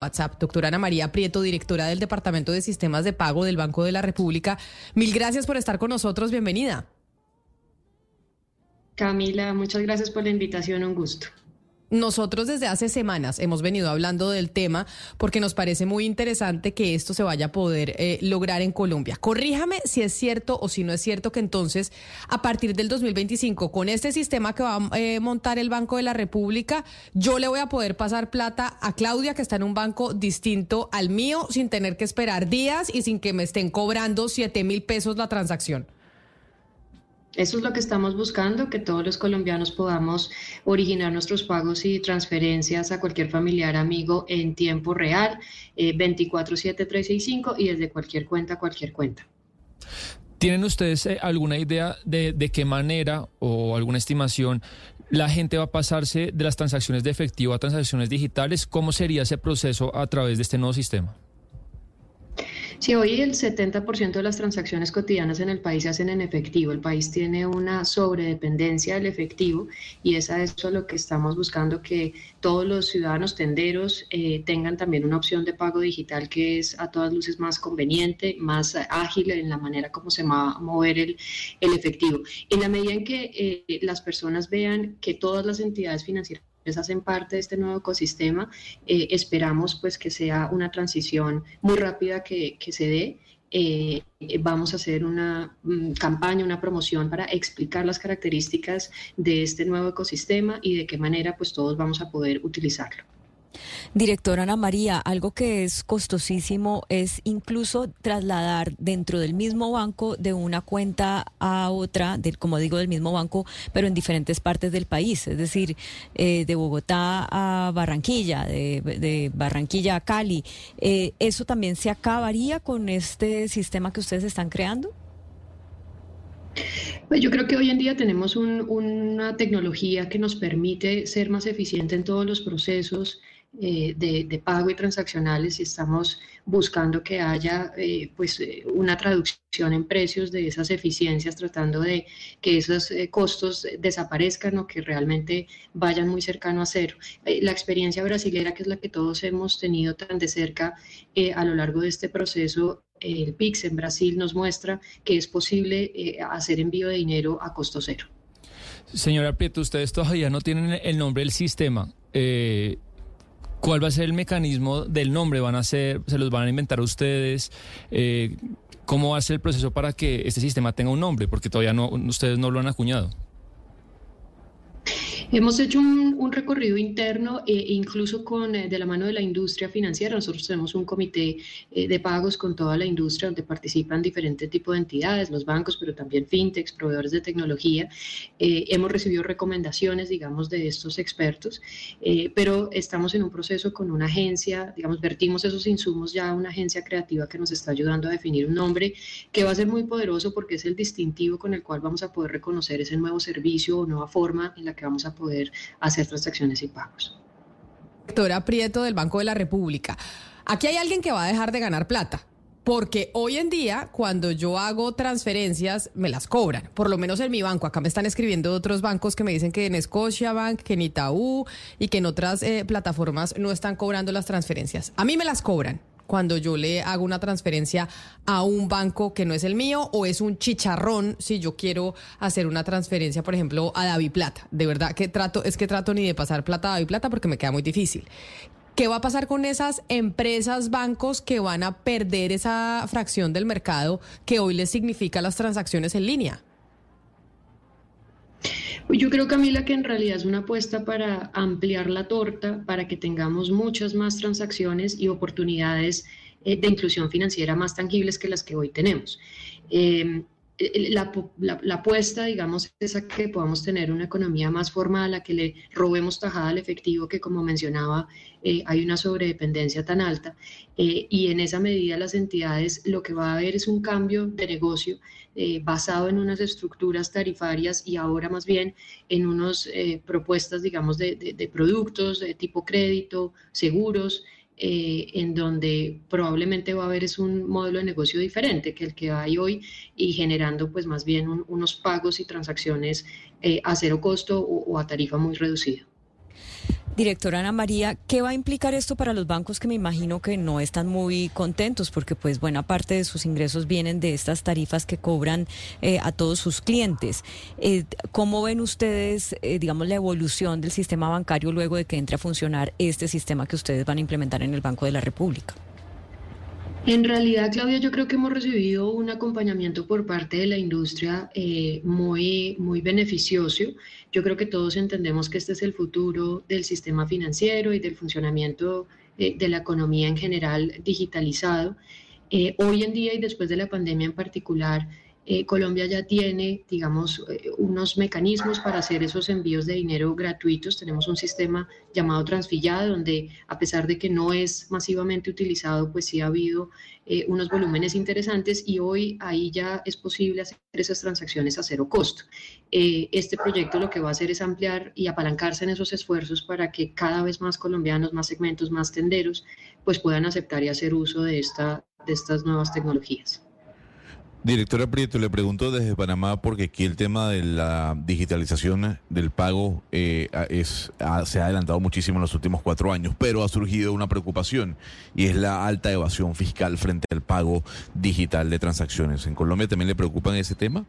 WhatsApp. Doctora Ana María Prieto, directora del Departamento de Sistemas de Pago del Banco de la República. Mil gracias por estar con nosotros. Bienvenida. Camila, muchas gracias por la invitación. Un gusto. Nosotros desde hace semanas hemos venido hablando del tema porque nos parece muy interesante que esto se vaya a poder eh, lograr en Colombia. Corríjame si es cierto o si no es cierto que entonces a partir del 2025 con este sistema que va a eh, montar el Banco de la República, yo le voy a poder pasar plata a Claudia que está en un banco distinto al mío sin tener que esperar días y sin que me estén cobrando 7 mil pesos la transacción. Eso es lo que estamos buscando, que todos los colombianos podamos originar nuestros pagos y transferencias a cualquier familiar, amigo en tiempo real, eh, 24-7-365 y desde cualquier cuenta, cualquier cuenta. ¿Tienen ustedes eh, alguna idea de, de qué manera o alguna estimación la gente va a pasarse de las transacciones de efectivo a transacciones digitales? ¿Cómo sería ese proceso a través de este nuevo sistema? Sí, hoy el 70% de las transacciones cotidianas en el país se hacen en efectivo. El país tiene una sobredependencia del efectivo y es a eso lo que estamos buscando que todos los ciudadanos tenderos eh, tengan también una opción de pago digital que es a todas luces más conveniente, más ágil en la manera como se va a mover el, el efectivo. En la medida en que eh, las personas vean que todas las entidades financieras hacen parte de este nuevo ecosistema. Eh, esperamos pues que sea una transición muy rápida que, se dé. Eh, vamos a hacer una mm, campaña, una promoción para explicar las características de este nuevo ecosistema y de qué manera pues todos vamos a poder utilizarlo. Directora Ana María, algo que es costosísimo es incluso trasladar dentro del mismo banco de una cuenta a otra, del, como digo, del mismo banco, pero en diferentes partes del país, es decir, eh, de Bogotá a Barranquilla, de, Barranquilla a Cali. Eh, ¿Eso también se acabaría con este sistema que ustedes están creando? Pues yo creo que hoy en día tenemos una tecnología que nos permite ser más eficiente en todos los procesos eh, de, pago y transaccionales y estamos buscando que haya eh, pues eh, una traducción en precios de esas eficiencias, tratando de que esos costos desaparezcan o que realmente vayan muy cercano a cero. la experiencia brasilera, que es la que todos hemos tenido tan de cerca a lo largo de este proceso, el PIX en Brasil nos muestra que es posible hacer envío de dinero a costo cero. Señora Prieto, ustedes todavía no tienen el nombre del sistema. ¿Cuál va a ser el mecanismo del nombre? ¿Van a ser, se los van a inventar ustedes? Eh, ¿Cómo va a ser el proceso para que este sistema tenga un nombre? Porque todavía no, ustedes no lo han acuñado. Hemos hecho un, recorrido interno e incluso con eh, de la mano de la industria financiera. Nosotros tenemos un comité eh, de pagos con toda la industria donde participan diferentes tipos de entidades, los bancos, pero también fintechs, proveedores de tecnología. hemos recibido recomendaciones, digamos, de estos expertos, pero estamos en un proceso con una agencia, digamos, vertimos esos insumos ya a una agencia creativa que nos está ayudando a definir un nombre que va a ser muy poderoso porque es el distintivo con el cual vamos a poder reconocer ese nuevo servicio o nueva forma en la que vamos a poder hacer transacciones y pagos. Doctora Prieto del Banco de la República, aquí hay alguien que va a dejar de ganar plata. Porque hoy en día, cuando yo hago transferencias, me las cobran. Por lo menos en mi banco. Acá me están escribiendo otros bancos que me dicen que en Scotiabank, que en Itaú y que en otras eh, plataformas no están cobrando las transferencias. A mí me las cobran cuando yo le hago una transferencia a un banco que no es el mío o es un chicharrón si yo quiero hacer una transferencia, por ejemplo, a David Plata. De verdad que trato, es que trato ni de pasar plata a David Plata porque me queda muy difícil. ¿Qué va a pasar con esas empresas, bancos que van a perder esa fracción del mercado que hoy les significa las transacciones en línea? Yo creo, Camila, que en realidad es una apuesta para ampliar la torta, para que tengamos muchas más transacciones y oportunidades eh, de inclusión financiera más tangibles que las que hoy tenemos. Em, la, apuesta, digamos, es a que podamos tener una economía más formal, a que le robemos tajada al efectivo, que como mencionaba, eh, hay una sobredependencia tan alta. Eh, y en esa medida las entidades lo que va a haber es un cambio de negocio eh, basado en unas estructuras tarifarias y ahora más bien en unas propuestas, digamos, de, de productos de tipo crédito, seguros, eh, en donde probablemente va a haber es un modelo de negocio diferente que el que hay hoy y generando pues más bien unos pagos y transacciones eh, a cero costo o, a tarifa muy reducida. Directora Ana María, ¿qué va a implicar esto para los bancos que me imagino que no están muy contentos porque pues buena parte de sus ingresos vienen de estas tarifas que cobran eh, a todos sus clientes? Eh, ¿Cómo ven ustedes, eh, digamos, la evolución del sistema bancario luego de que entre a funcionar este sistema que ustedes van a implementar en el Banco de la República? En realidad, Claudia, yo creo que hemos recibido un acompañamiento por parte de la industria eh, muy, muy beneficioso. Yo creo que todos entendemos que este es el futuro del sistema financiero y del funcionamiento eh, de la economía en general digitalizado. Eh, hoy en día y después de la pandemia en particular, eh, Colombia ya tiene, digamos, eh, unos mecanismos para hacer esos envíos de dinero gratuitos. Tenemos un sistema llamado Transfillado, donde a pesar de que no es masivamente utilizado, pues sí ha habido eh, unos volúmenes interesantes y hoy ahí ya es posible hacer esas transacciones a cero costo. este proyecto lo que va a hacer es ampliar y apalancarse en esos esfuerzos para que cada vez más colombianos, más segmentos, más tenderos, pues puedan aceptar y hacer uso de, esta, de estas nuevas tecnologías. Directora Prieto, le pregunto desde Panamá porque aquí el tema de la digitalización del pago eh, es, se ha adelantado muchísimo en los últimos cuatro años, pero ha surgido una preocupación y es la alta evasión fiscal frente al pago digital de transacciones. ¿En Colombia también le preocupan ese tema?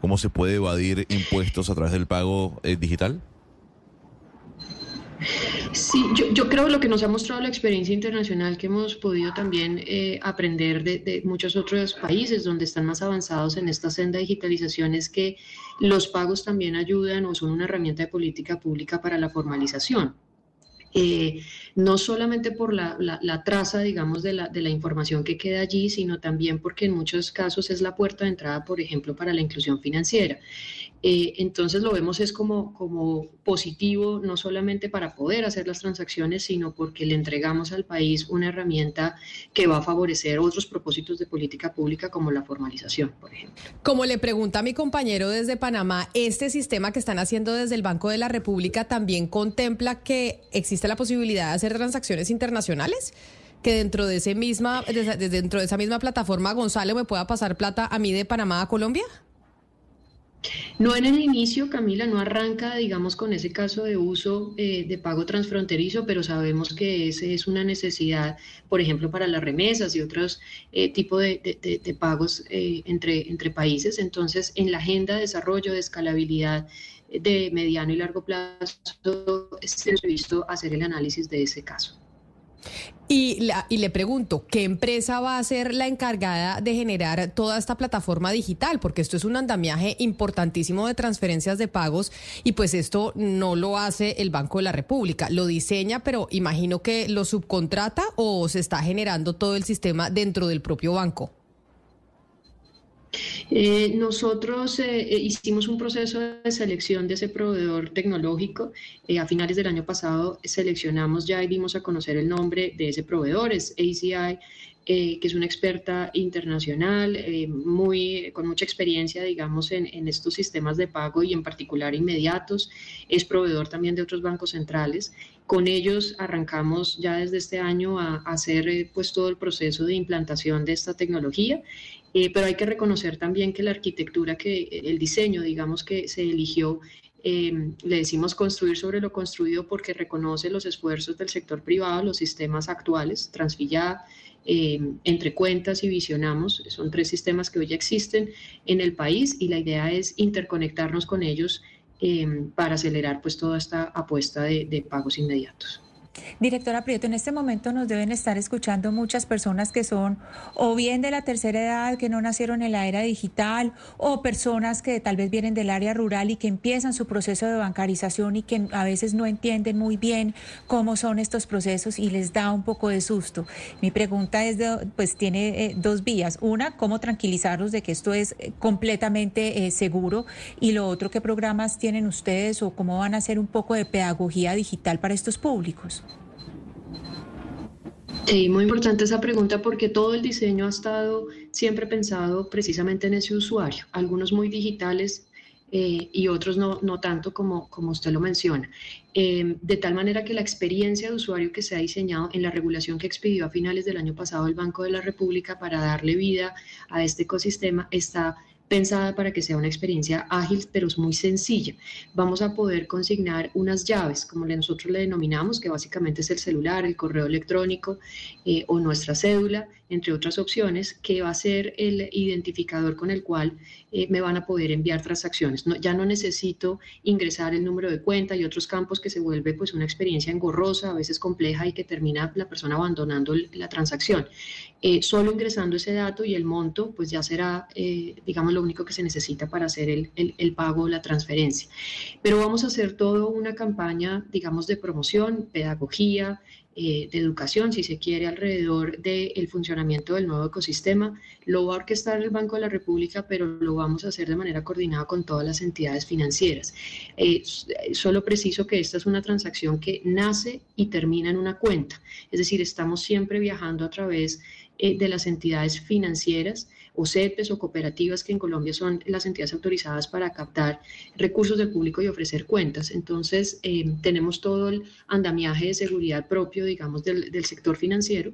¿Cómo se puede evadir impuestos a través del pago eh, digital? Sí, yo, yo, creo lo que nos ha mostrado la experiencia internacional que hemos podido también eh, aprender de, muchos otros países donde están más avanzados en esta senda de digitalización es que los pagos también ayudan o son una herramienta de política pública para la formalización. Eh, no solamente por la, la, la traza, digamos, de la, de la, información que queda allí, sino también porque en muchos casos es la puerta de entrada, por ejemplo, para la inclusión financiera. Eh, entonces lo vemos es como, como positivo, no solamente para poder hacer las transacciones, sino porque le entregamos al país una herramienta que va a favorecer otros propósitos de política pública como la formalización, por ejemplo. Como le pregunta mi compañero desde Panamá, ¿este sistema que están haciendo desde el Banco de la República también contempla que existe la posibilidad de hacer transacciones internacionales? que dentro de ese misma de, dentro de esa misma plataforma Gonzalo me pueda pasar plata a mí de Panamá a Colombia? No en el inicio, Camila, no arranca, digamos, con ese caso de uso eh, de pago transfronterizo, pero sabemos que ese es una necesidad, por ejemplo, para las remesas y otros eh, tipos de, pagos eh, entre, países. Entonces, en la agenda de desarrollo, de escalabilidad de mediano y largo plazo, es previsto hacer el análisis de ese caso. Y, la, y, le pregunto, ¿qué empresa va a ser la encargada de generar toda esta plataforma digital? Porque esto es un andamiaje importantísimo de transferencias de pagos y pues esto no lo hace el Banco de la República. Lo diseña, pero imagino que lo subcontrata o se está generando todo el sistema dentro del propio banco. Eh, nosotros eh, eh, hicimos un proceso de selección de ese proveedor tecnológico. A finales del año pasado seleccionamos ya y dimos a conocer el nombre de ese proveedor, es ACI, que es una experta internacional, muy, con mucha experiencia, digamos, en, estos sistemas de pago y en particular inmediatos. Es proveedor también de otros bancos centrales. Con ellos arrancamos ya desde este año a, hacer pues todo el proceso de implantación de esta tecnología. Eh, pero hay que reconocer también que la arquitectura, que el diseño, digamos, que se eligió, eh, le decimos construir sobre lo construido porque reconoce los esfuerzos del sector privado, los sistemas actuales, Transfilla, eh, entre cuentas y visionamos, son tres sistemas que hoy existen en el país y la idea es interconectarnos con ellos eh, para acelerar pues toda esta apuesta de, de pagos inmediatos. Directora Prieto, en este momento nos deben estar escuchando muchas personas que son o bien de la tercera edad, que no nacieron en la era digital, o personas que tal vez vienen del área rural y que empiezan su proceso de bancarización y que a veces no entienden muy bien cómo son estos procesos y les da un poco de susto. Mi pregunta es, pues tiene eh, dos vías. Una, cómo tranquilizarlos de que esto es eh, completamente eh, seguro y lo otro, qué programas tienen ustedes o cómo van a hacer un poco de pedagogía digital para estos públicos. Muy importante esa pregunta porque todo el diseño ha estado siempre pensado precisamente en ese usuario, algunos muy digitales eh, y otros no, no tanto como, como usted lo menciona. Eh, de tal manera que la experiencia de usuario que se ha diseñado en la regulación que expidió a finales del año pasado el Banco de la República para darle vida a este ecosistema está pensada para que sea una experiencia ágil, pero es muy sencilla. Vamos a poder consignar unas llaves, como nosotros le denominamos, que básicamente es el celular, el correo electrónico eh, o nuestra cédula, entre otras opciones, que va a ser el identificador con el cual eh, me van a poder enviar transacciones. ya no necesito ingresar el número de cuenta y otros campos que se vuelve pues una experiencia engorrosa, a veces compleja y que termina la persona abandonando la transacción. Eh, solo ingresando ese dato y el monto, pues ya será, eh, digamos, lo único que se necesita para hacer el, el, pago o la transferencia. Pero vamos a hacer toda una campaña, digamos, de promoción, pedagogía, eh, de educación, si se quiere, alrededor del funcionamiento del nuevo ecosistema. Lo va a orquestar el Banco de la República, pero lo vamos a hacer de manera coordinada con todas las entidades financieras. solo preciso que esta es una transacción que nace y termina en una cuenta, es decir, estamos siempre viajando a través eh, de las entidades financieras o CEPES o cooperativas que en Colombia son las entidades autorizadas para captar recursos del público y ofrecer cuentas. Entonces, eh, tenemos todo el andamiaje de seguridad propio, digamos, del, sector financiero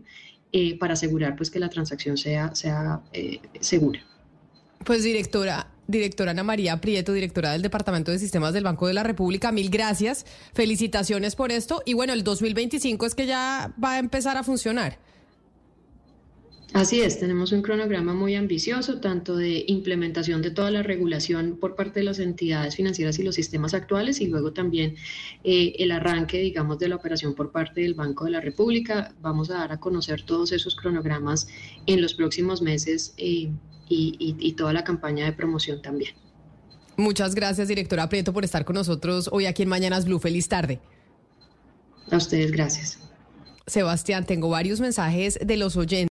eh, para asegurar pues, que la transacción sea, sea segura. Pues directora, directora Ana María Prieto, directora del Departamento de Sistemas del Banco de la República, mil gracias, felicitaciones por esto y bueno, el 2025 es que ya va a empezar a funcionar. Así es, tenemos un cronograma muy ambicioso, tanto de implementación de toda la regulación por parte de las entidades financieras y los sistemas actuales, y luego también eh, el arranque, digamos, de la operación por parte del Banco de la República. Vamos a dar a conocer todos esos cronogramas en los próximos meses eh, y, y toda la campaña de promoción también. Muchas gracias, directora Prieto, por estar con nosotros hoy aquí en Mañanas Blue. Feliz tarde. A ustedes, gracias. Sebastián, tengo varios mensajes de los oyentes.